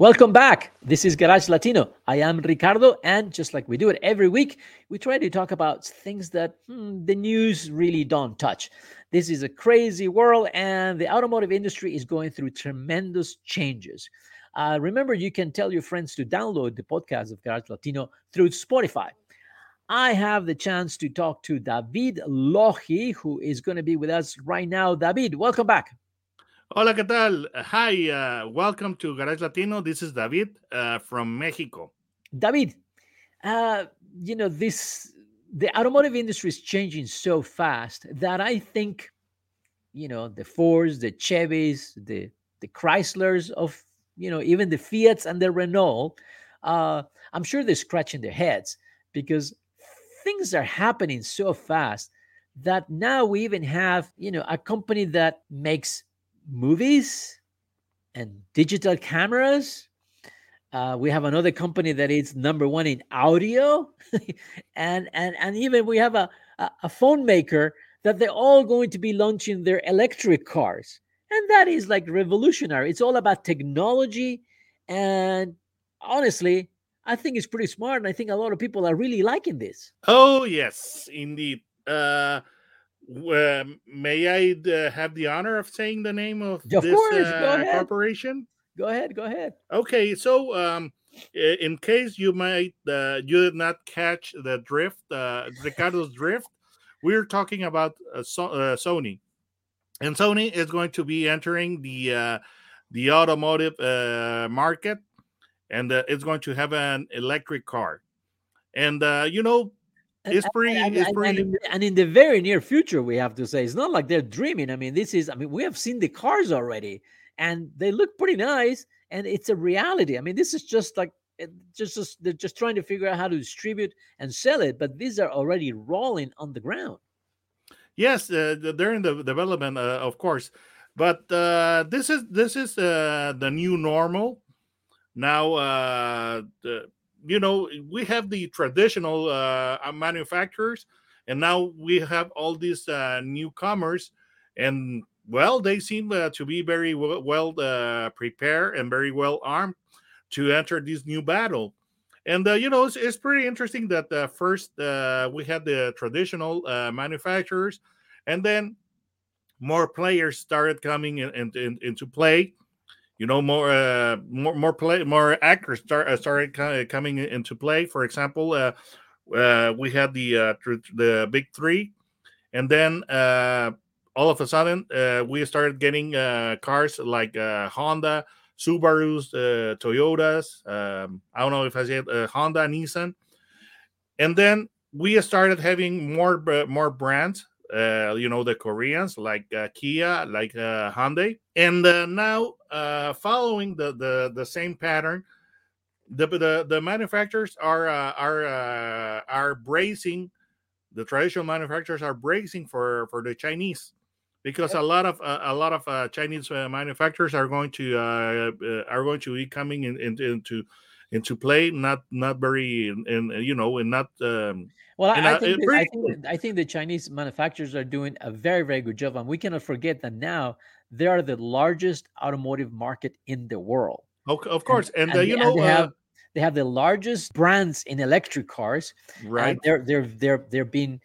Welcome back. This is Garage Latino. I am Ricardo, and just like we do it every week, we try to talk about things that hmm, the news really don't touch. This is a crazy world, and the automotive industry is going through tremendous changes. Uh, remember, you can tell your friends to download the podcast of Garage Latino through Spotify. I have the chance to talk to David Loji, who is going to be with us right now. David, welcome back. Hola, ¿qué tal? Hi, uh, welcome to Garage Latino. This is David uh, from Mexico. David, uh, you know, this the automotive industry is changing so fast that I think, you know, the Fords, the Chevys, the the Chryslers of, you know, even the Fiats and the Renault, uh, I'm sure they're scratching their heads because things are happening so fast that now we even have, you know, a company that makes movies and digital cameras. Uh, we have another company that is number one in audio, and and and even we have a, a a phone maker that they're all going to be launching their electric cars, and that is like revolutionary. It's all about technology, and honestly, I think it's pretty smart, and I think a lot of people are really liking this. Oh yes, indeed. Uh, uh, may I uh, have the honor of saying the name of, Of this course, go uh, ahead. corporation? Go ahead, go ahead. Okay, so um, in case you might uh, you did not catch the drift, uh, Ricardo's drift, we're talking about uh, so- uh, Sony, and Sony is going to be entering the uh, the automotive uh, market, and uh, it's going to have an electric car, and uh, you know it's pretty, and, it's and- and, and in the very near future, we have to say it's not like they're dreaming. I mean, this is, I mean, we have seen the cars already and they look pretty nice and it's a reality. I mean, this is just like, it just, just they're just trying to figure out how to distribute and sell it, but these are already rolling on the ground. Yes, uh, they're in the development, uh, of course, but uh, this is this is uh, the new normal. Now, uh, the, you know, we have the traditional uh, uh, manufacturers, and now we have all these uh, newcomers, and well, they seem uh, to be very well, well uh, prepared and very well armed to enter this new battle. And uh, you know, it's, it's pretty interesting that first we had the traditional uh, manufacturers, and then more players started coming in, in, in- into play. You know, more uh, more more play more actors start, uh, started coming into play. For example, uh, uh, we had the uh, the big three, and then uh, all of a sudden uh, we started getting uh, cars like uh, Honda, Subarus, uh, Toyotas. Um, I don't know if I said uh, Honda, Nissan, and then we started having more br- more brands. Uh, you know the Koreans like uh, Kia, like uh, Hyundai, and uh, now uh, following the, the the same pattern, the the, the manufacturers are uh, are uh, are bracing. The traditional manufacturers are bracing for for the Chinese because a lot of uh, a lot of uh, Chinese uh, manufacturers are going to uh, uh, are going to be coming in, in, into into play. Not not very in, in you know and not um, Well, And, I, uh, think that, I think that- I think the Chinese manufacturers are doing a very very good job, and we cannot forget that now they are the largest automotive market in the world. of, of course and, uh, they- you know they uh, have they have the largest brands in electric cars. and right they're they're they're they're been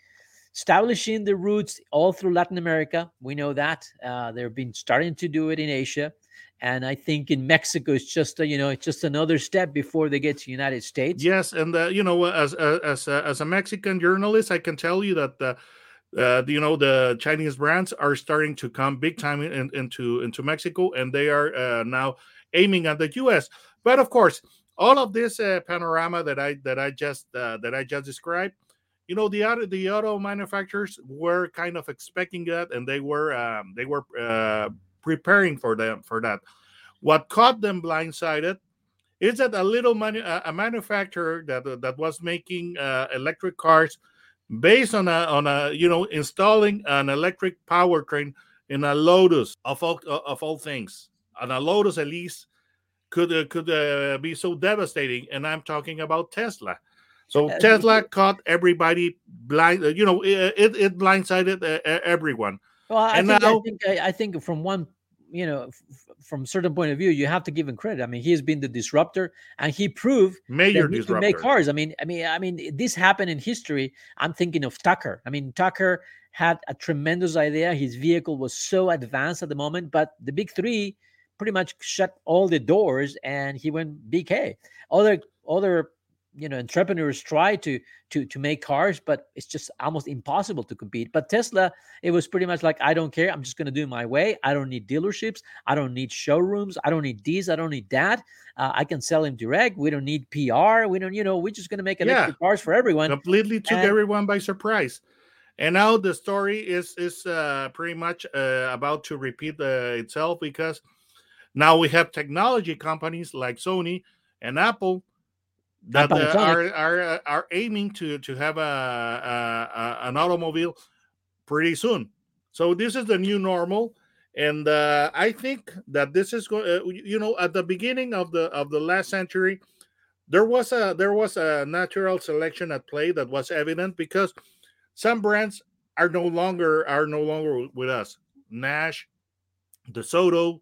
establishing the roots all through Latin America. We know that uh, they've been starting to do it in Asia, and I think in Mexico it's just a, you know it's just another step before they get to the United States. Yes, and uh, you know, as uh, as uh, as a Mexican journalist, I can tell you that uh, uh, you know the Chinese brands are starting to come big time in, into into Mexico, and they are uh, now aiming at the U.S. But of course, all of this uh, panorama that I that I just uh, that I just described, you know, the auto the auto manufacturers were kind of expecting that, and they were um, they were uh, preparing for them for that. What caught them blindsided is that a little manu- a manufacturer that that was making uh, electric cars based on a on a you know installing an electric powertrain in a Lotus of all of all things, and a Lotus at least could uh, could uh, be so devastating. And I'm talking about Tesla. So Uh, Tesla caught everybody blind. uh, You know, it it, it blindsided uh, everyone. Well, I And think, I think I think from one, you know, f- from certain point of view, you have to give him credit. I mean, he has been the disruptor, and he proved Major that he make cars. I mean, I mean, I mean, this happened in history. I'm thinking of Tucker. I mean, Tucker had a tremendous idea. His vehicle was so advanced at the moment, but the big three pretty much shut all the doors, and he went BK. Other other you know entrepreneurs try to to to make cars but it's just almost impossible to compete. But tesla it was pretty much like i don't care. I'm just going to do my way. I don't need dealerships. I don't need showrooms. I don't need this. I don't need that. Uh, i can sell him direct. We don't need pr we don't you know we're just going to make Yeah. electric cars for everyone. Completely took And- everyone by surprise. And now the story is is uh, pretty much uh, about to repeat uh, itself because now we have technology companies like sony and apple that uh, are are uh, are aiming to to have a, a, a an automobile pretty soon so this is the new normal and uh, i think that this is going uh, you know at the beginning of the of the last century there was a there was a natural selection at play that was evident because some brands are no longer are no longer with us. Nash, DeSoto,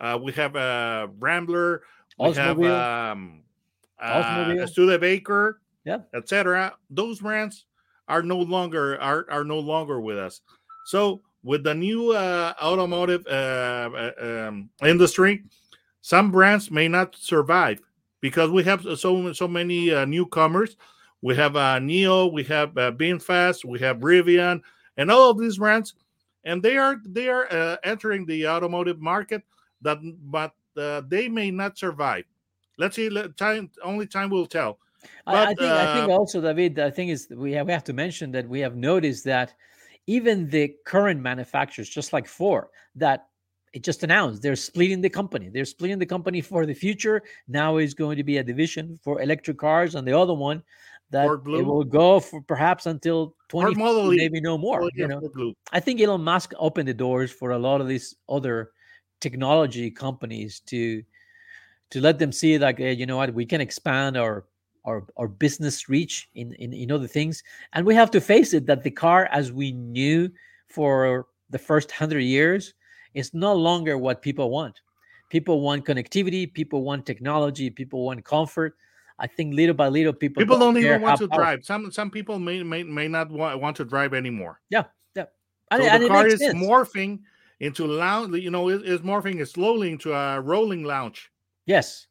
uh, we have a uh, Rambler, we have Oldsmobile. um, uh. Studebaker, Yeah. etc. Those brands are no longer are are no longer with us. So with the new uh, automotive uh, uh, um, industry, some brands may not survive because we have so so many uh, newcomers. We have uh, NIO, we have uh, VinFast, we have Rivian, and all of these brands, and they are they are uh, entering the automotive market. That but uh, they may not survive. Let's see. Let, time only time will tell. I, I But, think I think uh, also, David. I think is we have we have to mention that we have noticed that even the current manufacturers, just like Ford, that it just announced they're splitting the company. They're splitting the company for the future. Now is going to be a division for electric cars, and the other one that it will go for perhaps until twenty, E. maybe no more. Oh, you know, Blue. I think Elon Musk opened the doors for a lot of these other technology companies to to let them see like eh, hey, you know what we can expand our our our business reach in, in in other things and we have to face it that the car as we knew for the first 100 years is no longer what people want people want connectivity people want technology people want comfort i think little by little people People don't care even want to drive. Some some people may may, may not want, want to drive anymore. yeah and, So and the car is sense. morphing into lounge. You know, it is morphing slowly into a rolling lounge. Yes.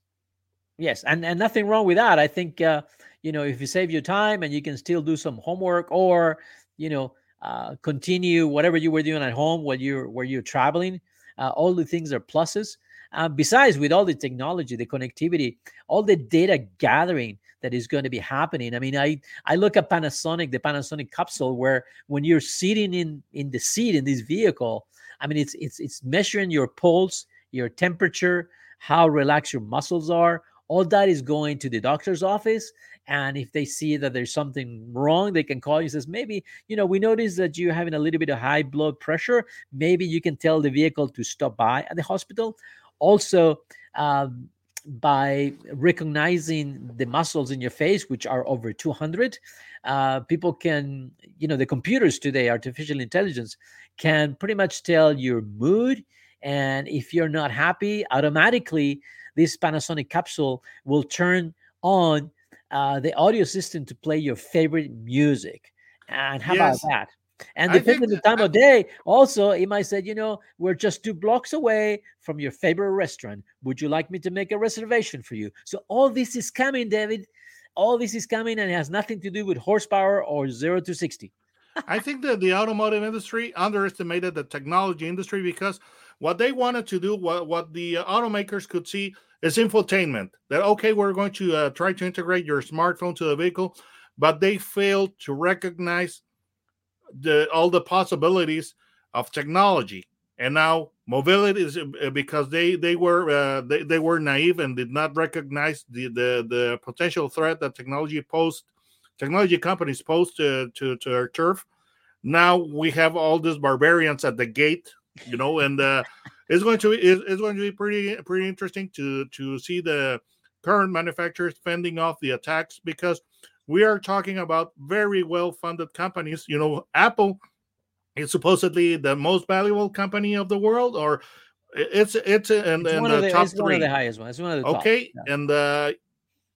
Yes. And and nothing wrong with that. I think uh, you know, if you save your time and you can still do some homework or, you know, uh, continue whatever you were doing at home while you're where you're traveling, uh, all the things are pluses. Uh, besides, with all the technology, the connectivity, all the data gathering that is going to be happening. I mean, I I look at Panasonic, the Panasonic capsule, where when you're sitting in in the seat in this vehicle, I mean, it's it's it's measuring your pulse, your temperature, how relaxed your muscles are. All that is going to the doctor's office. And if they see that there's something wrong, they can call you. Says maybe you know we noticed that you're having a little bit of high blood pressure. Maybe you can tell the vehicle to stop by at the hospital. Also, um, by recognizing the muscles in your face, which are over 200, uh, people can you know the computers today, artificial intelligence, can pretty much tell your mood and if you're not happy automatically this panasonic capsule will turn on uh, the audio system to play your favorite music. And how Yes. about that? And depending on the time of day also it might say you know we're just two blocks away from your favorite restaurant. Would you like me to make a reservation for you? So all this is coming david. All this is coming and it has nothing to do with horsepower or 0 to 60 I think that the automotive industry underestimated the technology industry because what they wanted to do, what, what the uh, automakers could see, is infotainment. That okay, we're going to uh, try to integrate your smartphone to the vehicle, but they failed to recognize the all the possibilities of technology. and now mobility is uh, because they they were uh, they, they were naive and did not recognize the the, the potential threat that technology posed technology companies posed to, to to our turf now we have all these barbarians at the gate you know and uh, it's going to be it's, going to be pretty pretty interesting to to see the current manufacturers fending off the attacks because we are talking about very well funded companies you know apple is supposedly the most valuable company of the world or it's it's in, It's in one, the, of the, top it's three one of the highest ones. It's one of the top. okay yeah. and uh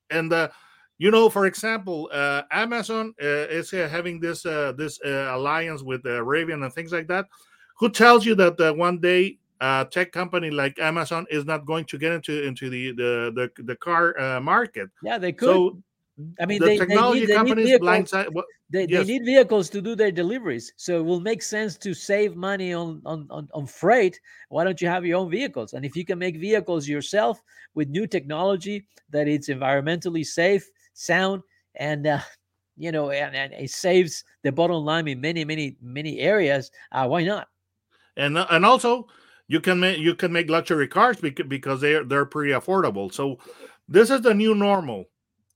and uh you know for example uh amazon uh, is uh, having this uh this uh, alliance with uh, Rivian and things like that who tells you that uh, one day a tech company like amazon is not going to get into into the the the, the car uh, market Yeah, they could. so I mean, the they, they need, they need companies vehicles. blindside what They, yes. they need vehicles to do their deliveries. So it will make sense to save money on, on, on, on freight. Why don't you have your own vehicles? And if you can make vehicles yourself with new technology that it's environmentally safe, sound, and uh, you know, and, and it saves the bottom line in many, many, many areas, uh, why not? And and also you can make you can make luxury cars because they're they're pretty affordable so this is the new normal.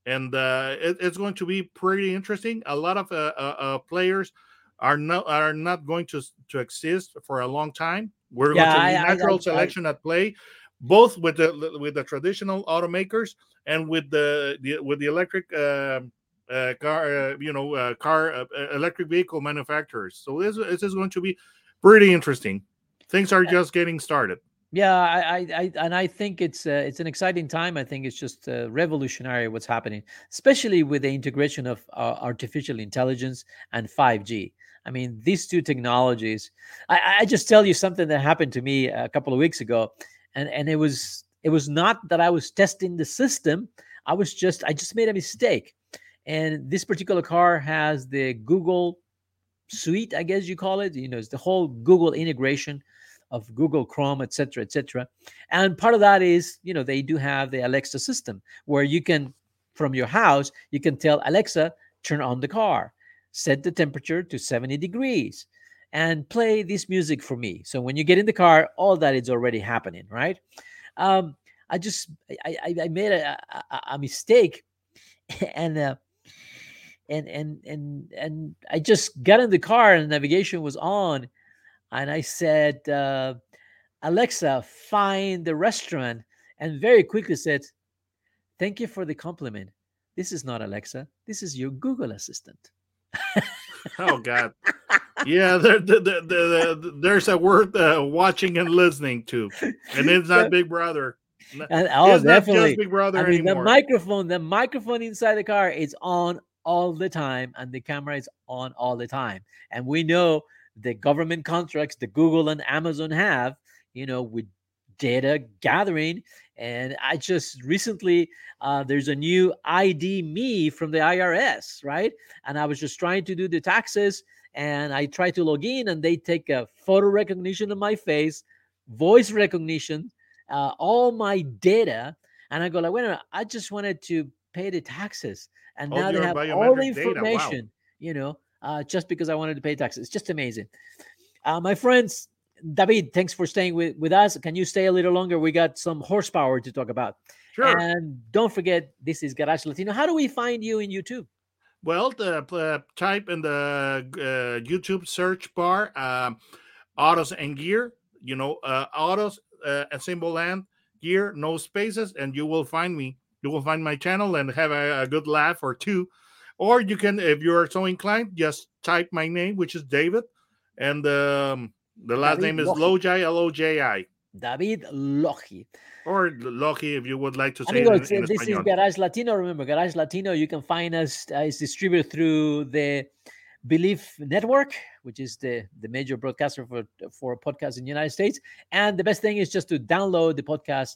And uh it, it's going to be pretty interesting. A lot of uh, uh, uh players are not are not going to to exist for a long time. We're Yeah, going to I- natural I- I- selection at play both with the with the traditional automakers and with the, the with the electric um uh, car, uh, you know, uh, car, electric vehicle manufacturers. So this, this is going to be pretty interesting. Things are just getting started. Yeah, I, I, I and I think it's uh, it's an exciting time. I think it's just uh, revolutionary what's happening, especially with the integration of uh, artificial intelligence and 5G. I mean, these two technologies. I, I just tell you something that happened to me a couple of weeks ago, and and it was it was not that I was testing the system. I was just I just made a mistake, and this particular car has the Google suite, I guess you call it. You know, it's the whole Google integration of Google Chrome, et cetera, et cetera. And part of that is, you know, they do have the Alexa system where you can, from your house, you can tell Alexa, turn on the car, set the temperature to 70 degrees, and play this music for me. So when you get in the car, all that is already happening, right? Um, I just I, I, I made a, a, a mistake, and uh, and and and and I just got in the car and the navigation was on, and I said, uh, Alexa, find the restaurant, and very quickly said, Thank you for the compliment. This is not Alexa. This is your Google Assistant. Oh God, yeah. There, there, there, there- there's a word uh, watching and listening to, and it's not Big Brother. And oh, it's not definitely. just Big Brother I mean, the microphone, the microphone inside the car is on all the time, and the camera is on all the time. And we know the government contracts that Google and Amazon have, you know, with data gathering. And I just recently, uh, there's a new ID me from the IRS, right? And I was just trying to do the taxes, and I try to log in, and they take a photo recognition of my face, voice recognition, uh, all my data, and I go like, wait a minute, I just wanted to pay the taxes, and All now they have all the data, wow. information, you know, uh, just because I wanted to pay taxes. It's just amazing. Uh, my friends, David, thanks for staying with, with us. Can you stay a little longer? We got some horsepower to talk about. Sure. And don't forget, this is Garage Latino. How do we find you in YouTube? Well, the, uh, type in the uh, YouTube search bar um, autos and gear, you know, uh, autos, uh, a symbol and gear, no spaces, and you will find me. You will find my channel and have a, a good laugh or two. Or you can, if you're so inclined, just type my name, which is David, and um, the last David name is Loji. Loji, L O J I, David Loji. or Loki if you would like to say Amigos, in, in this is Garage Latino. Remember, Garage Latino, you can find us, uh, it's distributed through the Bleav Network, which is the, the major broadcaster for, for podcasts in the United States. And the best thing is just to download the podcast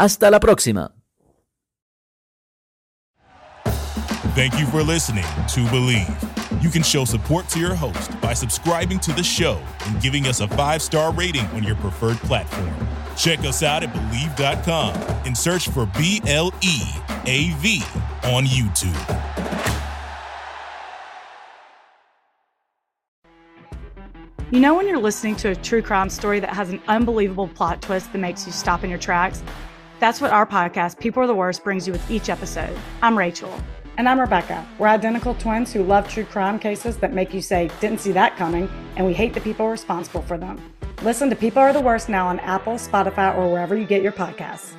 Hasta la próxima. Thank you for listening to Bleav. You can show support to your host by subscribing to the show and giving us a five star rating on your preferred platform. Check us out at Bleav.com and search for B L E A V on YouTube. You know, when you're listening to a true crime story that has an unbelievable plot twist that makes you stop in your tracks? That's what our podcast, People Are the Worst, brings you with each episode. I'm Rachel. And I'm Rebecca. We're identical twins who love true crime cases that make you say, didn't see that coming, and we hate the people responsible for them. Listen to People Are the Worst now on Apple, Spotify, or wherever you get your podcasts.